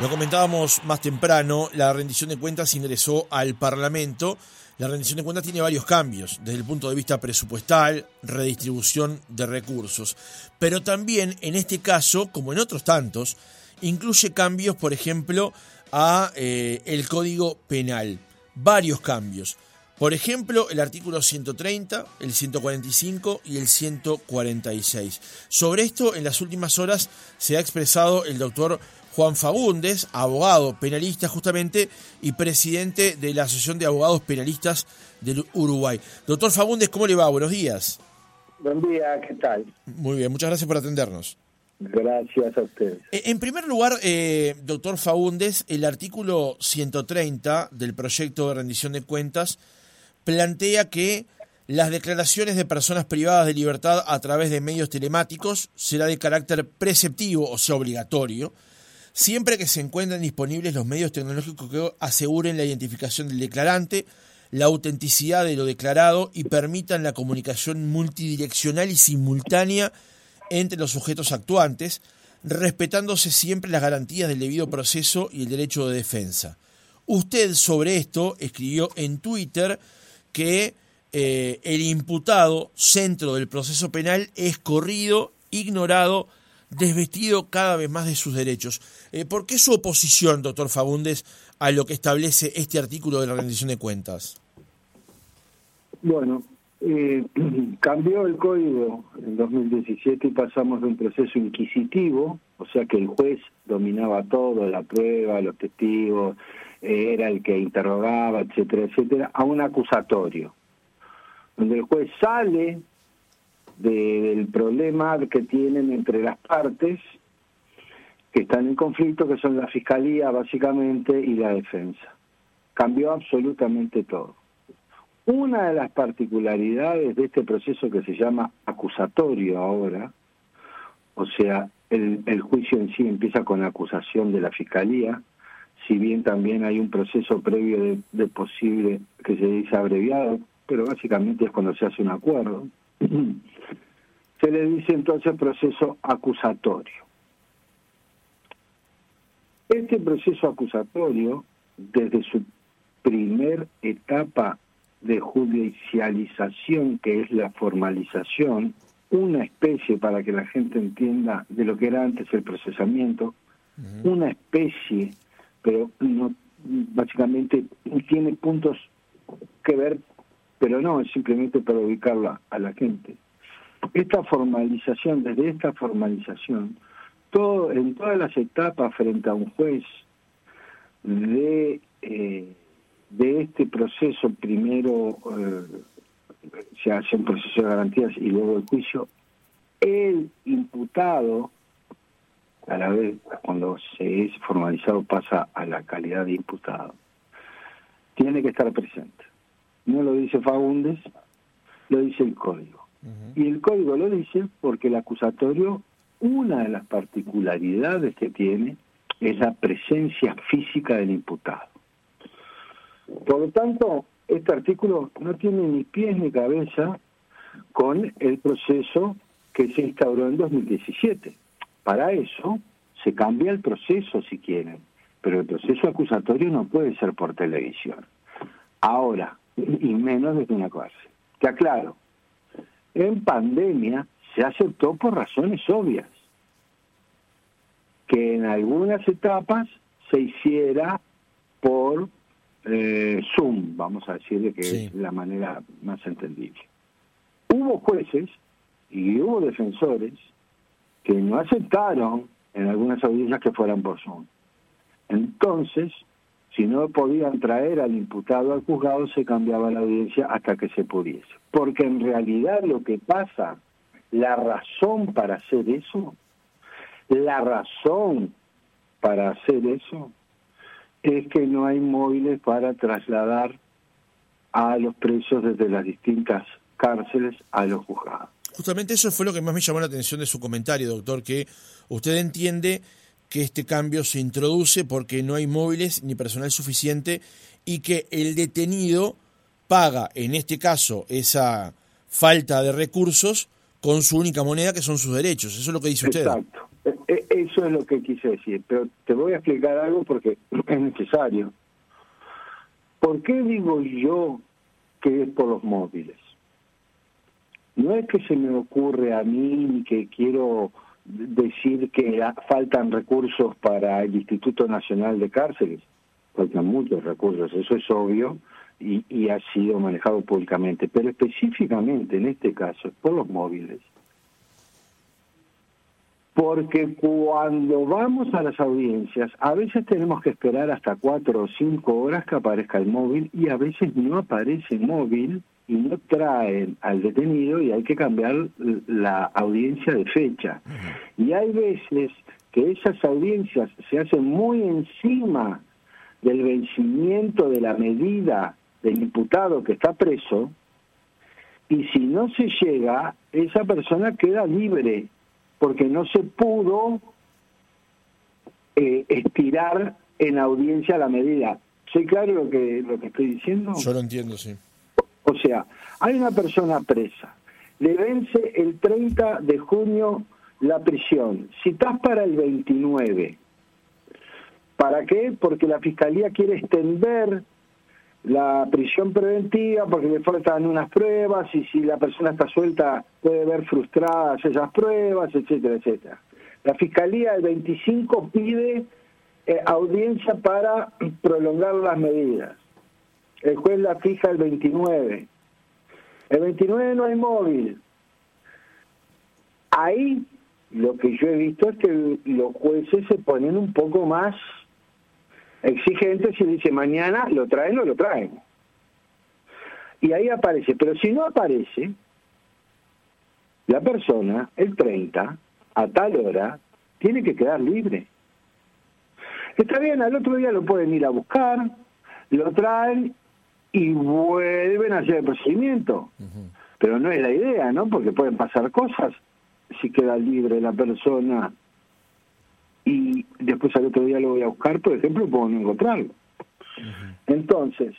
Lo comentábamos más temprano, la rendición de cuentas ingresó al Parlamento. La rendición de cuentas tiene varios cambios desde el punto de vista presupuestal, redistribución de recursos, pero también en este caso, como en otros tantos, incluye cambios, por ejemplo, a eh, el Código Penal, varios cambios. Por ejemplo, el artículo 130, el 145 y el 146. Sobre esto, en las últimas horas se ha expresado el doctor Juan Fagundes, abogado penalista justamente y presidente de la Asociación de Abogados Penalistas del Uruguay. Doctor Fagundes, ¿cómo le va? Buenos días. Buen día, ¿qué tal? Muy bien, muchas gracias por atendernos. Gracias a ustedes. Eh, en primer lugar, eh, doctor Fagundes, el artículo 130 del proyecto de rendición de cuentas plantea que las declaraciones de personas privadas de libertad a través de medios telemáticos será de carácter preceptivo, o sea, obligatorio, siempre que se encuentren disponibles los medios tecnológicos que aseguren la identificación del declarante, la autenticidad de lo declarado y permitan la comunicación multidireccional y simultánea entre los sujetos actuantes, respetándose siempre las garantías del debido proceso y el derecho de defensa. Usted sobre esto escribió en Twitter que eh, el imputado centro del proceso penal es corrido, ignorado, desvestido cada vez más de sus derechos. Eh, ¿Por qué su oposición, doctor Fagundes, a lo que establece este artículo de la rendición de cuentas? Bueno, eh, cambió el código en 2017 y pasamos de un proceso inquisitivo, o sea que el juez dominaba todo, la prueba, los testigos, eh, era el que interrogaba, etcétera, etcétera, a un acusatorio, donde el juez sale del problema que tienen entre las partes que están en conflicto, que son la fiscalía básicamente y la defensa. Cambió absolutamente todo. Una de las particularidades de este proceso que se llama acusatorio ahora, o sea, el, juicio en sí empieza con la acusación de la fiscalía, si bien también hay un proceso previo de posible que se dice abreviado, pero básicamente es cuando se hace un acuerdo. se le dice entonces proceso acusatorio. Este proceso acusatorio, desde su primer etapa de judicialización, que es la formalización, una especie, para que la gente entienda de lo que era antes el procesamiento, una especie, pero no básicamente tiene puntos que ver, pero no, es simplemente para ubicarla a la gente. Esta formalización, desde esta formalización, todo, en todas las etapas frente a un juez de, eh, de este proceso, primero eh, se hace un proceso de garantías y luego el juicio, el imputado, a la vez cuando se es formalizado pasa a la calidad de imputado, tiene que estar presente. No lo dice Fagundes, lo dice el código. Y el código lo dice porque el acusatorio, una de las particularidades que tiene es la presencia física del imputado. Por lo tanto, este artículo no tiene ni pies ni cabeza con el proceso que se instauró en 2017. Para eso se cambia el proceso si quieren, pero el proceso acusatorio no puede ser por televisión. Ahora, y menos desde una cárcel. Que aclaro, en pandemia se aceptó por razones obvias que en algunas etapas se hiciera por eh, Zoom, vamos a decirle que es la manera más entendible. Hubo jueces y hubo defensores que no aceptaron en algunas audiencias que fueran por Zoom. Entonces, si no podían traer al imputado al juzgado, se cambiaba la audiencia hasta que se pudiese. Porque en realidad lo que pasa, la razón para hacer eso, la razón para hacer eso, es que no hay móviles para trasladar a los presos desde las distintas cárceles a los juzgados. Justamente eso fue lo que más me llamó la atención de su comentario, doctor, que usted entiende que este cambio se introduce porque no hay móviles ni personal suficiente y que el detenido paga, en este caso, esa falta de recursos con su única moneda que son sus derechos. Eso es lo que dice usted. Exacto. E, e, Eso es lo que quise decir, pero te voy a explicar algo porque es necesario. ¿Por qué digo yo que es por los móviles? No es que se me ocurre a mí ni que quiero decir que faltan recursos para el Instituto Nacional de Cárceles. Faltan muchos recursos, eso es obvio y, ha sido manejado públicamente. Pero específicamente en este caso, por los móviles porque cuando vamos a las audiencias, a veces tenemos que esperar hasta cuatro o cinco horas que aparezca el móvil y a veces no aparece el móvil y no traen al detenido y hay que cambiar la audiencia de fecha. Y hay veces que esas audiencias se hacen muy encima del vencimiento de la medida del imputado que está preso y si no se llega, esa persona queda libre porque no se pudo eh, estirar en audiencia la medida. ¿Soy claro lo que, lo que estoy diciendo? Yo lo entiendo, sí. O sea, hay una persona presa, le vence el 30 de junio la prisión, si estás para el 29. ¿Para qué? Porque la Fiscalía quiere extender la prisión preventiva porque le faltan unas pruebas y si la persona está suelta puede ver frustradas esas pruebas, etcétera, etcétera. La Fiscalía el 25 pide eh, audiencia para prolongar las medidas. El juez la fija el 29. El 29 no hay móvil. Ahí lo que yo he visto es que los jueces se ponen un poco más exigente si dice mañana lo traen o lo traen. Y ahí aparece, pero si no aparece, la persona, el 30, a tal hora, tiene que quedar libre. Está bien, al otro día lo pueden ir a buscar, lo traen y vuelven a hacer el procedimiento. Pero no es la idea, ¿no? Porque pueden pasar cosas si queda libre la persona y después al otro día lo voy a buscar, por ejemplo, puedo no encontrarlo. Entonces,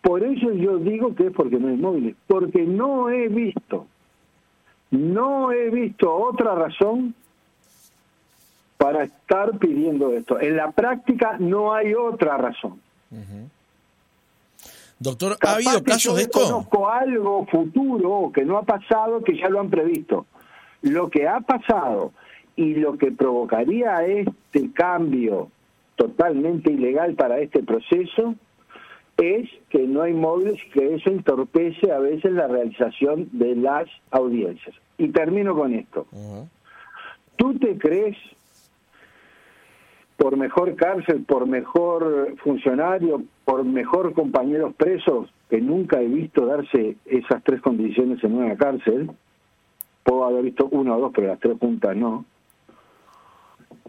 por eso yo digo que es porque no es móvil, porque no he visto, no he visto otra razón para estar pidiendo esto. En la práctica no hay otra razón. Doctor, ¿ha habido casos de esto? Conozco algo futuro que no ha pasado, que ya lo han previsto. Lo que ha pasado y lo que provocaría este cambio totalmente ilegal para este proceso es que no hay móviles y que eso entorpece a veces la realización de las audiencias. Y termino con esto. ¿Tú te crees, por mejor cárcel, por mejor funcionario, por mejor compañeros presos, que nunca he visto darse esas tres condiciones en una cárcel? Puedo haber visto una o dos, pero las tres juntas no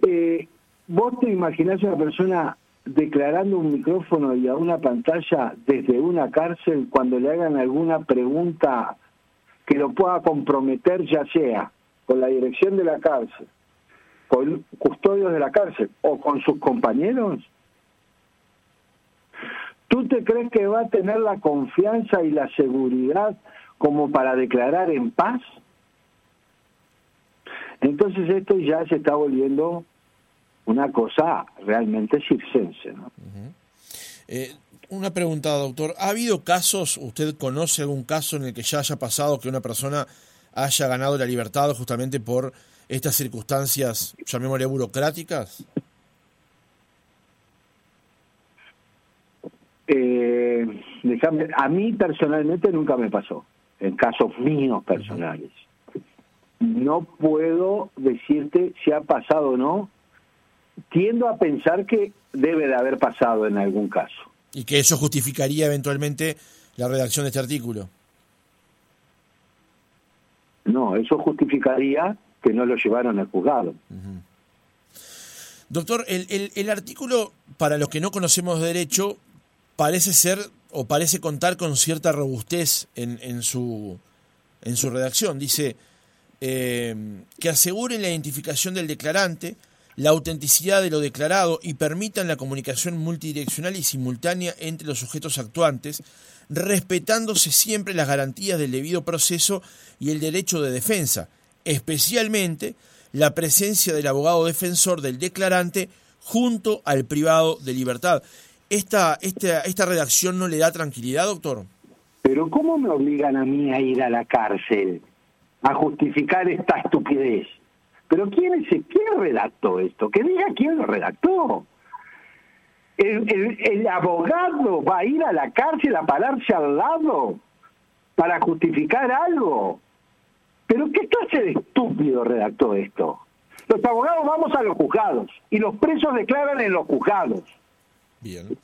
eh, ¿Vos te imaginás una persona declarando un micrófono y a una pantalla desde una cárcel cuando le hagan alguna pregunta que lo pueda comprometer, ya sea con la dirección de la cárcel, con custodios de la cárcel o con sus compañeros? ¿Tú te crees que va a tener la confianza y la seguridad como para declarar en paz? Entonces esto ya se está volviendo una cosa realmente circense. ¿no? Eh, una pregunta, doctor. ¿Ha habido casos, usted conoce algún caso en el que ya haya pasado que una persona haya ganado la libertad justamente por estas circunstancias, llamémosle burocráticas? Eh, a mí personalmente nunca me pasó, en casos míos personales no puedo decirte si ha pasado o no. Tiendo a pensar que debe de haber pasado en algún caso. Y que eso justificaría eventualmente la redacción de este artículo. No, eso justificaría que no lo llevaron al juzgado. Doctor, el, el, artículo, para los que no conocemos de derecho, parece ser o parece contar con cierta robustez en, en, su, en su redacción. Dice, eh, que aseguren la identificación del declarante, la autenticidad de lo declarado y permitan la comunicación multidireccional y simultánea entre los sujetos actuantes, respetándose siempre las garantías del debido proceso y el derecho de defensa, especialmente la presencia del abogado defensor del declarante junto al privado de libertad. ¿Esta, esta, esta redacción no le da tranquilidad, doctor? Pero ¿cómo me obligan a mí a ir a la cárcel a justificar esta estupidez? Pero ¿quién, es, quién redactó esto? Que diga quién lo redactó. El, el, abogado va a ir a la cárcel a pararse al lado para justificar algo. ¿Pero qué clase de estúpido redactó esto? Los abogados vamos a los juzgados y los presos declaran en los juzgados. Bien.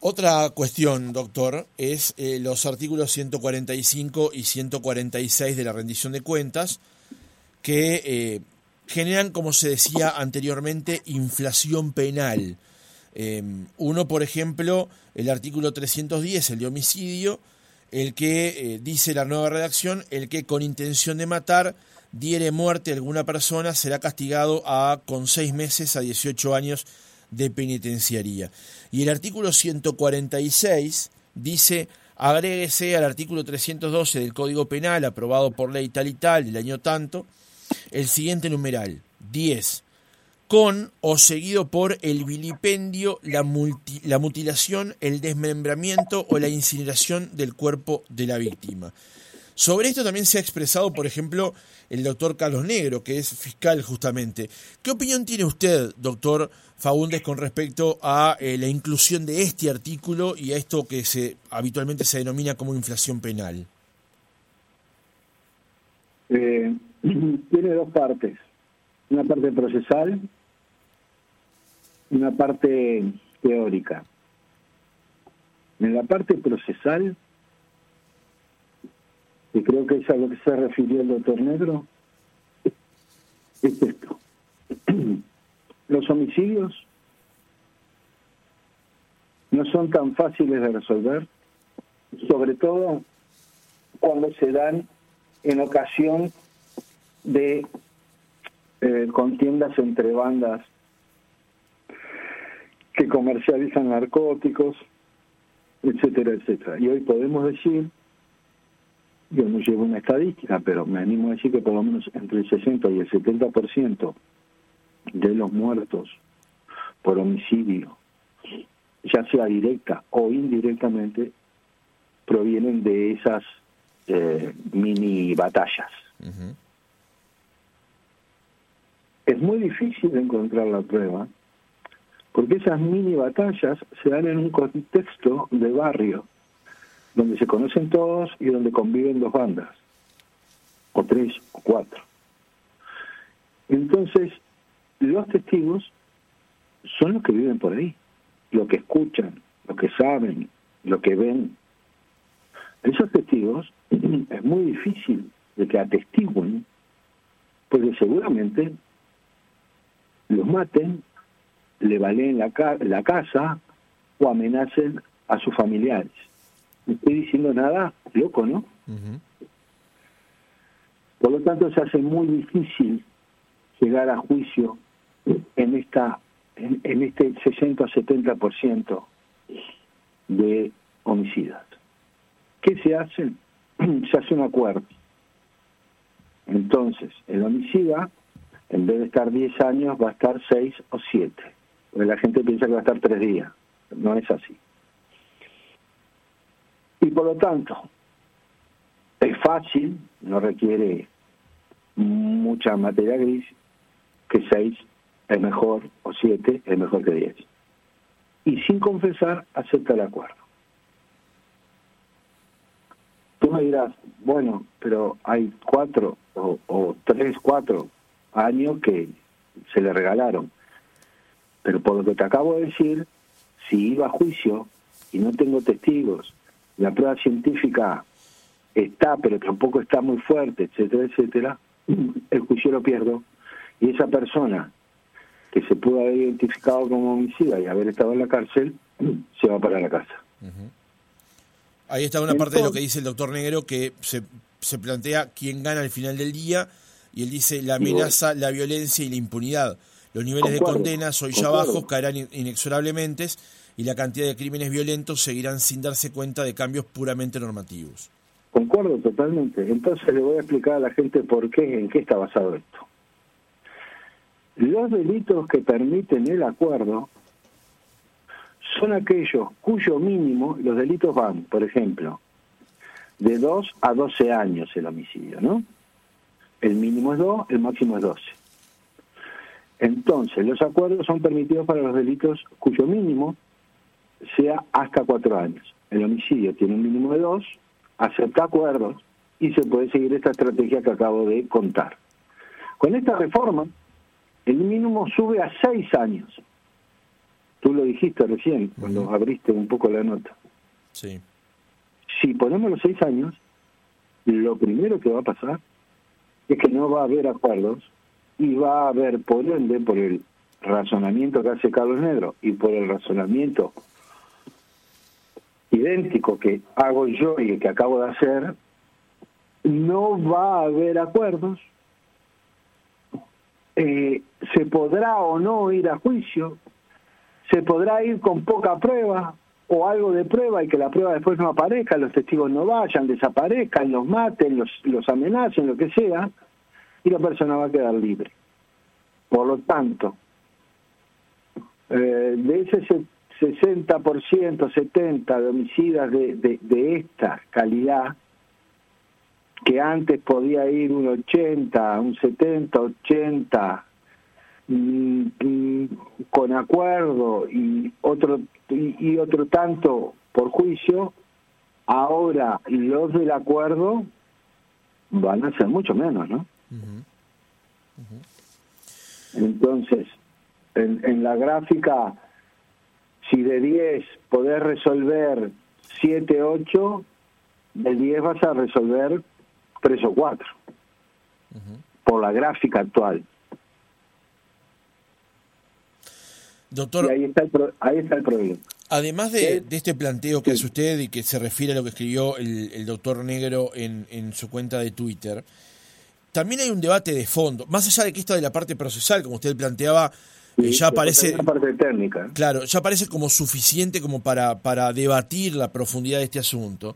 Otra cuestión, doctor, es eh, los artículos 145 y 146 de la rendición de cuentas que eh, generan, como se decía anteriormente, inflación penal. Em, uno, por ejemplo, el artículo 310, el de homicidio, el que eh, dice la nueva redacción, el que con intención de matar diere muerte a alguna persona será castigado a con seis meses a 18 años de penitenciaría. Y el artículo 146 dice, agréguese al artículo 312 del Código Penal, aprobado por ley tal y tal, del año tanto, el siguiente numeral, 10, con o seguido por el vilipendio, la, la mutilación, el desmembramiento o la incineración del cuerpo de la víctima. Sobre esto también se ha expresado, por ejemplo, el doctor Carlos Negro, que es fiscal justamente. ¿Qué opinión tiene usted, doctor Faúndez, con respecto a eh, la inclusión de este artículo y a esto que se habitualmente se denomina como inflación penal? Eh, tiene dos partes. Una parte procesal una parte teórica. En la parte procesal y creo que es a lo que se refirió el doctor Negro, es esto. Los homicidios no son tan fáciles de resolver, sobre todo cuando se dan en ocasión de eh, contiendas entre bandas que comercializan narcóticos, etcétera, etcétera. Y hoy podemos decir yo no llevo una estadística, pero me animo a decir que por lo menos entre el 60 y el 70% de los muertos por homicidio, ya sea directa o indirectamente, provienen de esas eh, mini batallas. Es muy difícil encontrar la prueba, porque esas mini batallas se dan en un contexto de barrio donde se conocen todos y donde conviven dos bandas, o tres o cuatro. Entonces, los testigos son los que viven por ahí, lo que escuchan, lo que saben, lo que ven. Esos testigos es muy difícil de que atestiguen, porque seguramente los maten, le valen la, la casa o amenacen a sus familiares no estoy diciendo nada loco, ¿no? Por lo tanto, se hace muy difícil llegar a juicio en esta en, en este 60 o 70% de homicidas. ¿Qué se hace? se hace un acuerdo. Entonces, el homicida, en vez de estar 10 años, va a estar 6 o 7. Porque la gente piensa que va a estar 3 días. No es así. Y por lo tanto, es fácil, no requiere mucha materia gris, que 6 es mejor o 7 es mejor que 10. Y sin confesar, acepta el acuerdo. Tú me dirás, bueno, pero hay cuatro o tres, cuatro años que se le regalaron. Pero por lo que te acabo de decir, si iba a juicio y no tengo testigos la prueba científica está, pero tampoco está muy fuerte, etcétera, etcétera, el juicio lo pierdo y esa persona que se pudo haber identificado como homicida y haber estado en la cárcel, se va para la casa. Ahí está una parte de lo que dice el doctor Negro, que se, se plantea quién gana al final del día, y él dice la amenaza, la violencia y la impunidad. Los niveles de condena hoy ya bajos caerán inexorablemente y la cantidad de crímenes violentos seguirán sin darse cuenta de cambios puramente normativos. Concuerdo totalmente. Entonces le voy a explicar a la gente por qué, en qué está basado esto. Los delitos que permiten el acuerdo son aquellos cuyo mínimo, los delitos van, por ejemplo, de 2 a 12 años el homicidio, ¿no? El mínimo es 2, el máximo es 12. Entonces, los acuerdos son permitidos para los delitos cuyo mínimo sea hasta 4 años. El homicidio tiene un mínimo de 2, acepta acuerdos y se puede seguir esta estrategia que acabo de contar. Con esta reforma, el mínimo sube a 6 años. Tú lo dijiste recién, cuando abriste un poco la nota. Sí. Si ponemos los 6 años, lo primero que va a pasar es que no va a haber acuerdos y va a haber, por ende, por el razonamiento que hace Carlos Negro y por el razonamiento idéntico que hago yo y que acabo de hacer, no va a haber acuerdos, eh, se podrá o no ir a juicio, se podrá ir con poca prueba o algo de prueba y que la prueba después no aparezca, los testigos no vayan, desaparezcan, los maten, los amenacen, lo que sea, y la persona va a quedar libre. Por lo tanto, eh, de ese 60%, 70% de homicidas de, de, esta calidad, que antes podía ir un 80, un 70, 80, con acuerdo y otro y, otro tanto por juicio, ahora los del acuerdo van a ser mucho menos, ¿no? Entonces, en, en la gráfica, si de 10 podés resolver 7, 8, de 10 vas a resolver 3 o 4, por la gráfica actual. Doctor, ahí está, el ahí está el problema. Además de, este planteo que hace usted y que se refiere a lo que escribió el, el doctor Negro en, en, su cuenta de Twitter, también hay un debate de fondo, más allá de que esto de la parte procesal, como usted planteaba, eh, ya parece parte técnica. Claro, ya parece como suficiente como para, para debatir la profundidad de este asunto.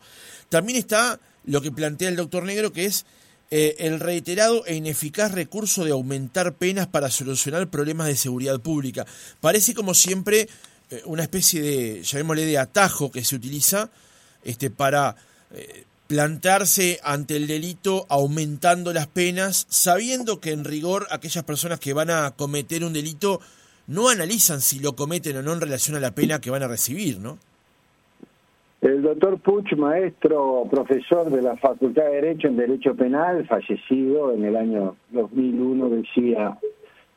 También está lo que plantea el doctor Negro, que es eh, el reiterado e ineficaz recurso de aumentar penas para solucionar problemas de seguridad pública. Parece como siempre eh, una especie de, llamémosle, de atajo que se utiliza este, para plantarse ante el delito aumentando las penas, sabiendo que en rigor aquellas personas que van a cometer un delito no analizan si lo cometen o no en relación a la pena que van a recibir, ¿no? El doctor Puch, maestro, profesor de la Facultad de Derecho en Derecho Penal, fallecido en el año 2001, decía,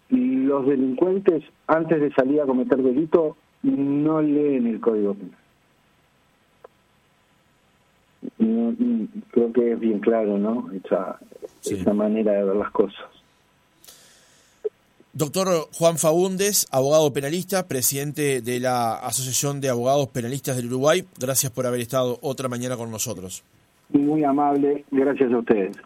los delincuentes antes de salir a cometer delito no leen el Código Penal. Creo que es bien claro, ¿no? Esa, esa manera de ver las cosas. Doctor Juan Faúndez, abogado penalista, presidente de la Asociación de Abogados Penalistas del Uruguay, gracias por haber estado otra mañana con nosotros. Muy amable, gracias a ustedes.